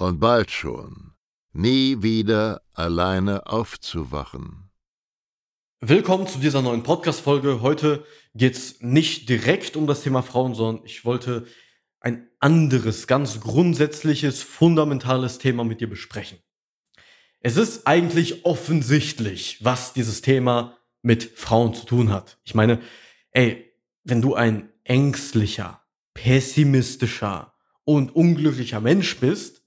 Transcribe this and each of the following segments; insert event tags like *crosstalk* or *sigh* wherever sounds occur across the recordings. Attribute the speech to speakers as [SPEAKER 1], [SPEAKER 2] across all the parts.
[SPEAKER 1] und bald schon nie wieder alleine aufzuwachen.
[SPEAKER 2] Willkommen zu dieser neuen Podcast-Folge. Heute geht es nicht direkt um das Thema Frauen, sondern ich wollte ein anderes, ganz grundsätzliches, fundamentales Thema mit dir besprechen. Es ist eigentlich offensichtlich, was dieses Thema mit Frauen zu tun hat. Ich meine, ey, wenn du ein ängstlicher, pessimistischer und unglücklicher Mensch bist,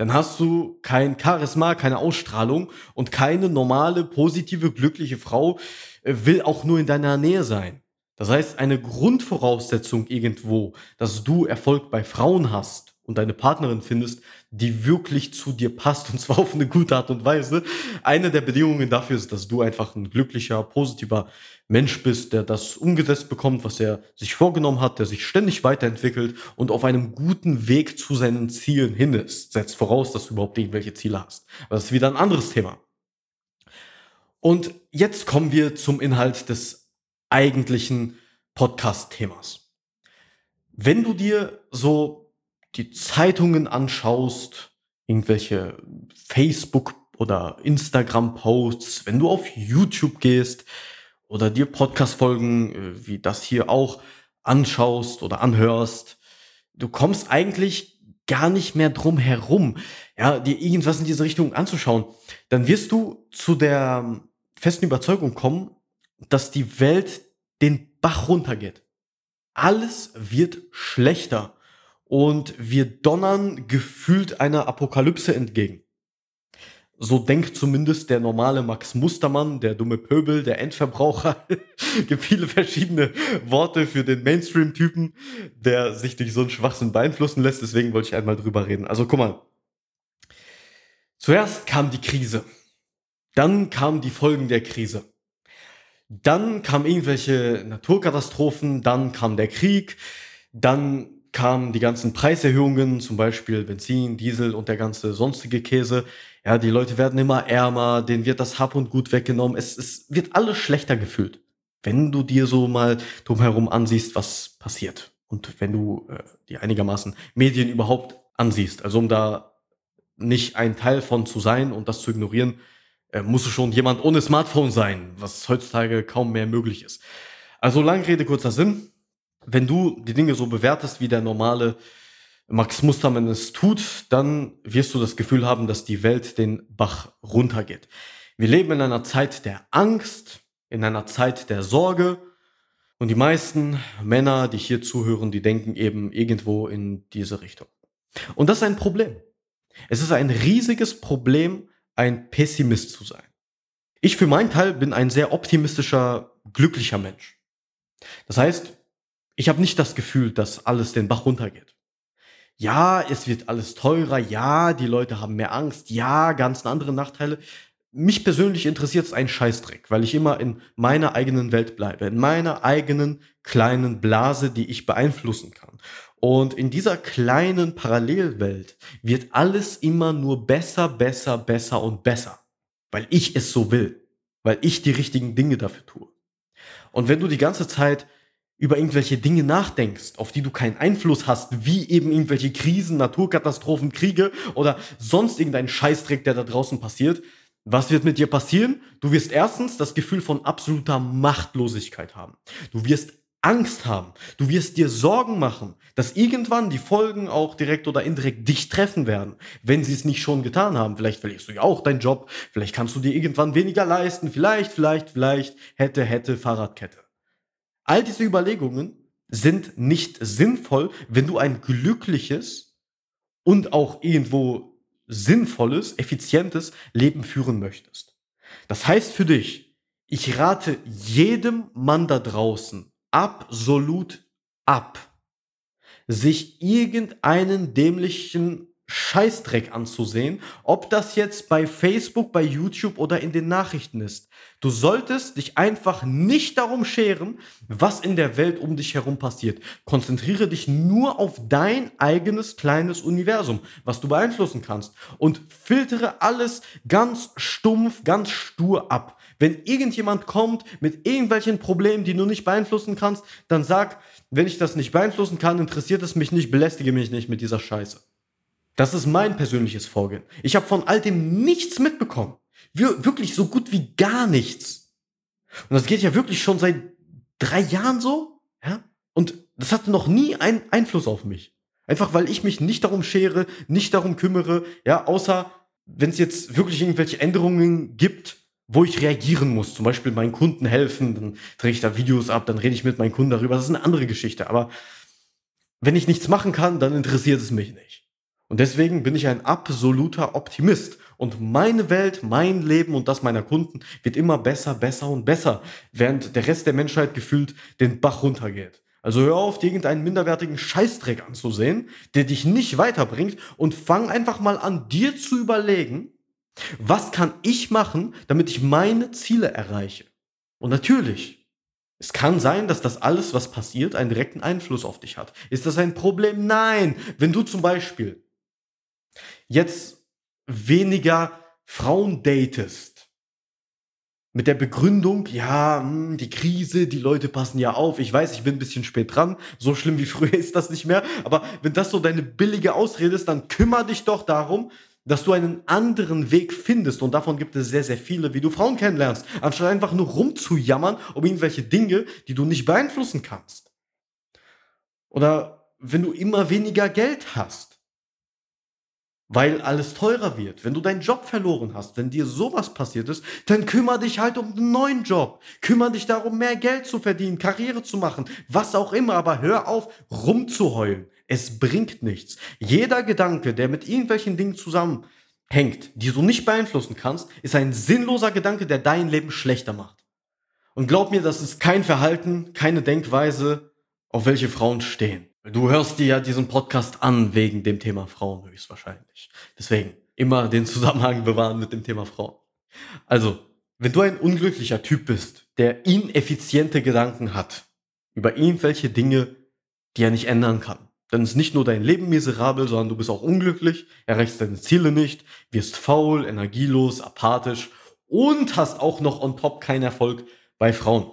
[SPEAKER 2] dann hast du kein Charisma, keine Ausstrahlung und keine normale, positive, glückliche Frau äh, will auch nur in deiner Nähe sein. Das heißt, eine Grundvoraussetzung irgendwo, dass du Erfolg bei Frauen hast, und deine Partnerin findest, die wirklich zu dir passt und zwar auf eine gute Art und Weise. Eine der Bedingungen dafür ist, dass du einfach ein glücklicher, positiver Mensch bist, der das umgesetzt bekommt, was er sich vorgenommen hat, der sich ständig weiterentwickelt und auf einem guten Weg zu seinen Zielen hin ist. Setzt voraus, dass du überhaupt irgendwelche Ziele hast. Aber das ist wieder ein anderes Thema. Und jetzt kommen wir zum Inhalt des eigentlichen Podcast-Themas. Wenn du dir so die Zeitungen anschaust, irgendwelche Facebook oder Instagram-Posts, wenn du auf YouTube gehst oder dir Podcast-Folgen äh, wie das hier auch anschaust oder anhörst, du kommst eigentlich gar nicht mehr drum herum, ja, dir irgendwas in diese Richtung anzuschauen, dann wirst du zu der festen Überzeugung kommen, dass die Welt den Bach runtergeht. Alles wird schlechter und wir donnern gefühlt einer Apokalypse entgegen. So denkt zumindest der normale Max Mustermann, der dumme Pöbel, der Endverbraucher. *laughs* gibt viele verschiedene Worte für den Mainstream-Typen, der sich durch so einen Schwachsinn beeinflussen lässt. Deswegen wollte ich einmal drüber reden. Also guck mal. Zuerst kam die Krise. Dann kamen die Folgen der Krise. Dann kamen irgendwelche Naturkatastrophen. Dann kam der Krieg. Dann kamen die ganzen Preiserhöhungen, zum Beispiel Benzin, Diesel und der ganze sonstige Käse. Ja, die Leute werden immer ärmer, denen wird das Hab und Gut weggenommen. Es, es wird alles schlechter gefühlt, wenn du dir so mal drumherum ansiehst, was passiert. Und wenn du äh, dir einigermaßen Medien überhaupt ansiehst. Also um da nicht ein Teil von zu sein und das zu ignorieren, äh, du schon jemand ohne Smartphone sein, was heutzutage kaum mehr möglich ist. Also lange Rede, kurzer Sinn wenn du die Dinge so bewertest, wie der normale Max Mustermann es tut, dann wirst du das Gefühl haben, dass die Welt den Bach runtergeht. Wir leben in einer Zeit der Angst, in einer Zeit der Sorge und die meisten Männer, die hier zuhören, die denken eben irgendwo in diese Richtung. Und das ist ein Problem. Es ist ein riesiges Problem, ein Pessimist zu sein. Ich für meinen Teil bin ein sehr optimistischer, glücklicher Mensch. Das heißt, ich habe nicht das Gefühl, dass alles den Bach runtergeht. Ja, es wird alles teurer, ja, die Leute haben mehr Angst, ja, ganz andere Nachteile. Mich persönlich interessiert es ein Scheißdreck, weil ich immer in meiner eigenen Welt bleibe, in meiner eigenen kleinen Blase, die ich beeinflussen kann. Und in dieser kleinen Parallelwelt wird alles immer nur besser, besser, besser und besser, weil ich es so will, weil ich die richtigen Dinge dafür tue. Und wenn du die ganze Zeit über irgendwelche Dinge nachdenkst, auf die du keinen Einfluss hast, wie eben irgendwelche Krisen, Naturkatastrophen, Kriege oder sonst irgendein Scheißdreck, der da draußen passiert, was wird mit dir passieren? Du wirst erstens das Gefühl von absoluter Machtlosigkeit haben. Du wirst Angst haben. Du wirst dir Sorgen machen, dass irgendwann die Folgen auch direkt oder indirekt dich treffen werden, wenn sie es nicht schon getan haben. Vielleicht verlierst du ja auch deinen Job, vielleicht kannst du dir irgendwann weniger leisten, vielleicht, vielleicht, vielleicht, hätte, hätte, Fahrradkette. All diese Überlegungen sind nicht sinnvoll, wenn du ein glückliches und auch irgendwo sinnvolles, effizientes Leben führen möchtest. Das heißt für dich, ich rate jedem Mann da draußen, absolut ab, sich irgendeinen dämlichen Scheißdreck anzusehen, ob das jetzt bei Facebook, bei YouTube oder in den Nachrichten ist. Du solltest dich einfach nicht darum scheren, was in der Welt um dich herum passiert. Konzentriere dich nur auf dein eigenes kleines Universum, was du beeinflussen kannst und filtere alles ganz stumpf, ganz stur ab. Wenn irgendjemand kommt mit irgendwelchen Problemen, die du nicht beeinflussen kannst, dann sag, wenn ich das nicht beeinflussen kann, interessiert es mich nicht, belästige mich nicht mit dieser Scheiße. Das ist mein persönliches Vorgehen. Ich habe von all dem nichts mitbekommen. Wir, wirklich so gut wie gar nichts. Und das geht ja wirklich schon seit drei Jahren so. Ja? Und das hatte noch nie einen Einfluss auf mich. Einfach weil ich mich nicht darum schere, nicht darum kümmere, ja, außer wenn es jetzt wirklich irgendwelche Änderungen gibt, wo ich reagieren muss, zum Beispiel meinen Kunden helfen, dann drehe ich da Videos ab, dann rede ich mit meinen Kunden darüber, das ist eine andere Geschichte. Aber wenn ich nichts machen kann, dann interessiert es mich nicht. Und deswegen bin ich ein absoluter Optimist. Und meine Welt, mein Leben und das meiner Kunden wird immer besser, besser und besser, während der Rest der Menschheit gefühlt den Bach runtergeht. Also hör auf, dir irgendeinen minderwertigen Scheißdreck anzusehen, der dich nicht weiterbringt und fang einfach mal an, dir zu überlegen, was kann ich machen, damit ich meine Ziele erreiche? Und natürlich, es kann sein, dass das alles, was passiert, einen direkten Einfluss auf dich hat. Ist das ein Problem? Nein. Wenn du zum Beispiel jetzt weniger Frauen datest, mit der Begründung, ja, hm, die Krise, die Leute passen ja auf. Ich weiß, ich bin ein bisschen spät dran. So schlimm wie *laughs* früher ist das nicht mehr. Aber wenn das so deine billige Ausrede ist, dann kümmere dich doch darum, dass du einen anderen Weg findest und davon gibt es sehr, sehr viele, wie du Frauen kennenlernst, anstatt einfach nur rumzujammern um irgendwelche Dinge, die du nicht beeinflussen kannst. Oder wenn du immer weniger Geld hast, weil alles teurer wird, wenn du deinen Job verloren hast, wenn dir sowas passiert ist, dann kümmere dich halt um einen neuen Job. Kümmere dich darum, mehr Geld zu verdienen, Karriere zu machen, was auch immer, aber hör auf, rumzuheulen. Es bringt nichts. Jeder Gedanke, der mit irgendwelchen Dingen zusammenhängt, die du nicht beeinflussen kannst, ist ein sinnloser Gedanke, der dein Leben schlechter macht. Und glaub mir, das ist kein Verhalten, keine Denkweise, auf welche Frauen stehen. Du hörst dir ja diesen Podcast an wegen dem Thema Frauen höchstwahrscheinlich. Deswegen immer den Zusammenhang bewahren mit dem Thema Frauen. Also, wenn du ein unglücklicher Typ bist, der ineffiziente Gedanken hat über irgendwelche Dinge, die er nicht ändern kann, dann ist nicht nur dein Leben miserabel, sondern du bist auch unglücklich, erreichst deine Ziele nicht, wirst faul, energielos, apathisch und hast auch noch on top keinen Erfolg bei Frauen.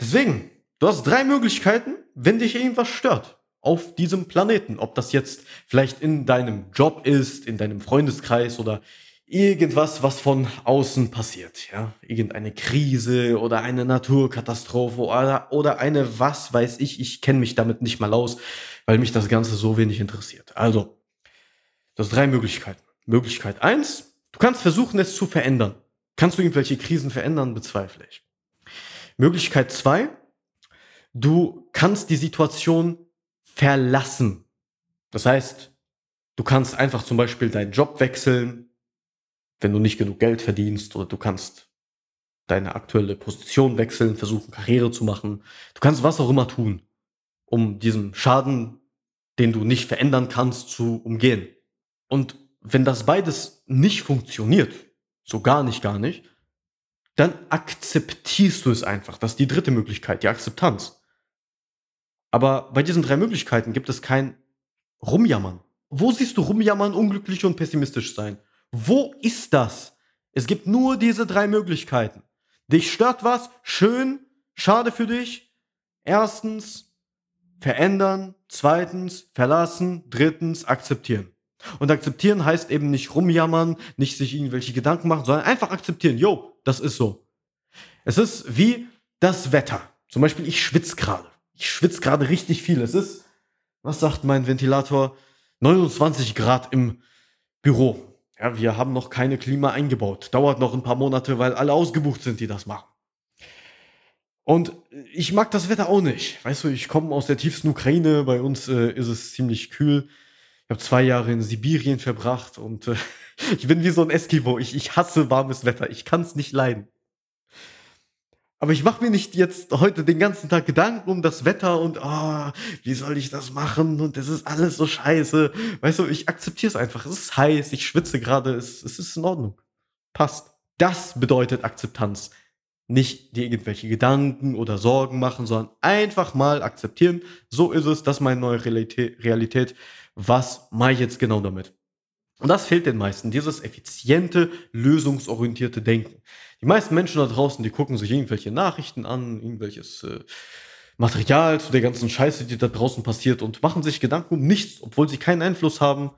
[SPEAKER 2] Deswegen, du hast drei Möglichkeiten, wenn dich irgendwas stört auf diesem Planeten. Ob das jetzt vielleicht in deinem Job ist, in deinem Freundeskreis oder irgendwas, was von außen passiert, ja, irgendeine Krise oder eine Naturkatastrophe oder, oder eine was weiß ich, ich kenne mich damit nicht mal aus, weil mich das Ganze so wenig interessiert. Also, das sind drei Möglichkeiten. Möglichkeit eins: du kannst versuchen, es zu verändern. Kannst du irgendwelche Krisen verändern? Bezweifle ich. Möglichkeit zwei: du kannst die Situation verlassen. Das heißt, du kannst einfach zum Beispiel deinen Job wechseln, wenn du nicht genug Geld verdienst oder du kannst deine aktuelle Position wechseln, versuchen Karriere zu machen. Du kannst was auch immer tun, um diesen Schaden, den du nicht verändern kannst, zu umgehen. Und wenn das beides nicht funktioniert, so gar nicht, gar nicht, dann akzeptierst du es einfach. Das ist die dritte Möglichkeit, die Akzeptanz. Aber bei diesen drei Möglichkeiten gibt es kein Rumjammern. Wo siehst du rumjammern, unglücklich und pessimistisch sein? Wo ist das? Es gibt nur diese drei Möglichkeiten. Dich stört was? Schön, schade für dich. Erstens, verändern. Zweitens, verlassen. Drittens, akzeptieren. Und akzeptieren heißt eben nicht rumjammern, nicht sich irgendwelche Gedanken machen, sondern einfach akzeptieren. Jo, das ist so. Es ist wie das Wetter. Zum Beispiel, ich schwitze gerade. Ich schwitze gerade richtig viel. Es ist, was sagt mein Ventilator? 29 Grad im Büro. Ja, wir haben noch keine Klima eingebaut. Dauert noch ein paar Monate, weil alle ausgebucht sind, die das machen. Und ich mag das Wetter auch nicht. Weißt du, ich komme aus der tiefsten Ukraine. Bei uns äh, ist es ziemlich kühl. Ich habe zwei Jahre in Sibirien verbracht und äh, *laughs* ich bin wie so ein Eskimo. Ich, ich hasse warmes Wetter. Ich kann es nicht leiden. Aber ich mache mir nicht jetzt heute den ganzen Tag Gedanken um das Wetter und oh, wie soll ich das machen und das ist alles so scheiße. Weißt du, ich akzeptiere es einfach. Es ist heiß, ich schwitze gerade, es, es ist in Ordnung. Passt. Das bedeutet Akzeptanz. Nicht dir irgendwelche Gedanken oder Sorgen machen, sondern einfach mal akzeptieren. So ist es, das ist meine neue Realität. Was mache ich jetzt genau damit? Und das fehlt den meisten, dieses effiziente, lösungsorientierte Denken. Die meisten Menschen da draußen, die gucken sich irgendwelche Nachrichten an, irgendwelches äh, Material zu der ganzen Scheiße, die da draußen passiert und machen sich Gedanken um nichts, obwohl sie keinen Einfluss haben,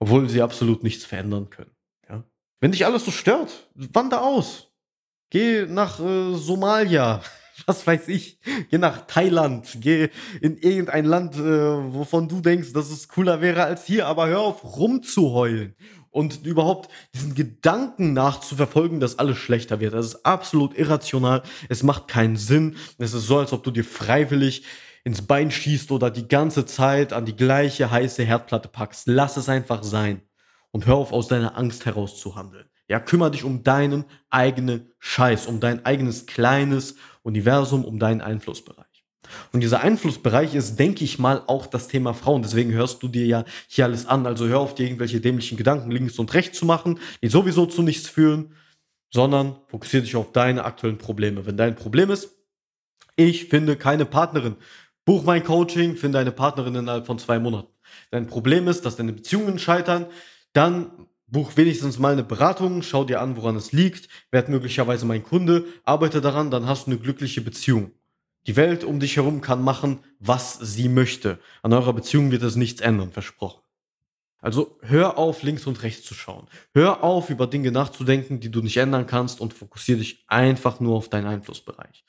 [SPEAKER 2] obwohl sie absolut nichts verändern können. Ja? Wenn dich alles so stört, wander aus. Geh nach äh, Somalia, *laughs* was weiß ich, geh nach Thailand, geh in irgendein Land, äh, wovon du denkst, dass es cooler wäre als hier, aber hör auf rumzuheulen und überhaupt diesen Gedanken nachzuverfolgen, dass alles schlechter wird. Das ist absolut irrational. Es macht keinen Sinn. Es ist so, als ob du dir freiwillig ins Bein schießt oder die ganze Zeit an die gleiche heiße Herdplatte packst. Lass es einfach sein und hör auf, aus deiner Angst heraus zu handeln. Ja, kümmere dich um deinen eigenen Scheiß, um dein eigenes kleines Universum, um deinen Einflussbereich. Und dieser Einflussbereich ist, denke ich mal, auch das Thema Frauen. Deswegen hörst du dir ja hier alles an. Also hör auf dir irgendwelche dämlichen Gedanken links und rechts zu machen, die sowieso zu nichts führen, sondern fokussiere dich auf deine aktuellen Probleme. Wenn dein Problem ist, ich finde keine Partnerin, buch mein Coaching, finde eine Partnerin innerhalb von zwei Monaten. Dein Problem ist, dass deine Beziehungen scheitern, dann buch wenigstens mal eine Beratung, schau dir an, woran es liegt, werd möglicherweise mein Kunde, arbeite daran, dann hast du eine glückliche Beziehung. Die Welt um dich herum kann machen, was sie möchte. An eurer Beziehung wird es nichts ändern, versprochen. Also hör auf, links und rechts zu schauen. Hör auf, über Dinge nachzudenken, die du nicht ändern kannst und fokussiere dich einfach nur auf deinen Einflussbereich.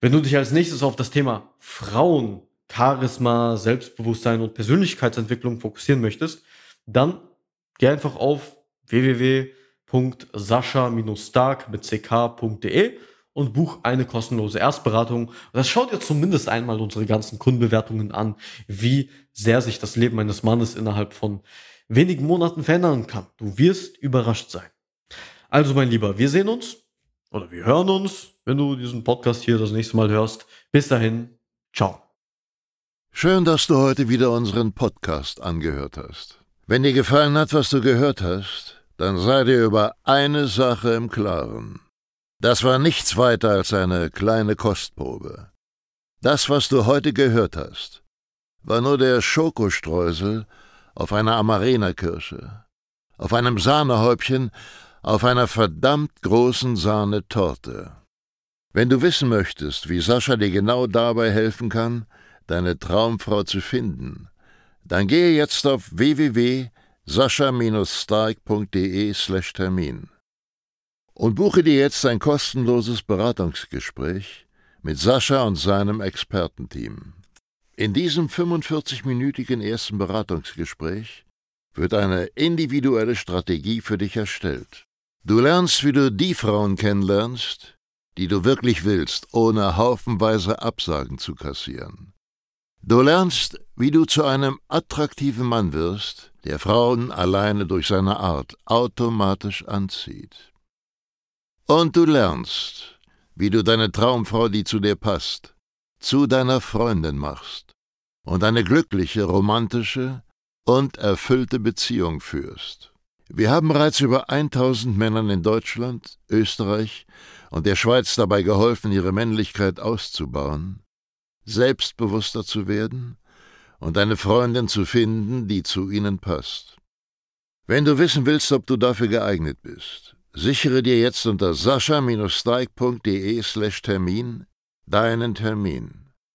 [SPEAKER 2] Wenn du dich als nächstes auf das Thema Frauen, Charisma, Selbstbewusstsein und Persönlichkeitsentwicklung fokussieren möchtest, dann geh einfach auf www.sascha-stark mit ck.de und buch eine kostenlose Erstberatung. Das schaut ihr zumindest einmal unsere ganzen Kundenbewertungen an, wie sehr sich das Leben eines Mannes innerhalb von wenigen Monaten verändern kann. Du wirst überrascht sein. Also mein Lieber, wir sehen uns oder wir hören uns, wenn du diesen Podcast hier das nächste Mal hörst. Bis dahin, ciao.
[SPEAKER 1] Schön, dass du heute wieder unseren Podcast angehört hast. Wenn dir gefallen hat, was du gehört hast, dann sei dir über eine Sache im Klaren. Das war nichts weiter als eine kleine Kostprobe. Das, was du heute gehört hast, war nur der Schokostreusel auf einer Amarena-Kirsche, auf einem Sahnehäubchen, auf einer verdammt großen Sahnetorte. Wenn du wissen möchtest, wie Sascha dir genau dabei helfen kann, deine Traumfrau zu finden, dann gehe jetzt auf www.sascha-stark.de/termin und buche dir jetzt ein kostenloses Beratungsgespräch mit Sascha und seinem Expertenteam. In diesem 45-minütigen ersten Beratungsgespräch wird eine individuelle Strategie für dich erstellt. Du lernst, wie du die Frauen kennenlernst, die du wirklich willst, ohne haufenweise Absagen zu kassieren. Du lernst, wie du zu einem attraktiven Mann wirst, der Frauen alleine durch seine Art automatisch anzieht. Und du lernst, wie du deine Traumfrau, die zu dir passt, zu deiner Freundin machst und eine glückliche, romantische und erfüllte Beziehung führst. Wir haben bereits über 1000 Männern in Deutschland, Österreich und der Schweiz dabei geholfen, ihre Männlichkeit auszubauen, selbstbewusster zu werden und eine Freundin zu finden, die zu ihnen passt. Wenn du wissen willst, ob du dafür geeignet bist, Sichere dir jetzt unter sascha-steig.de/termin deinen Termin.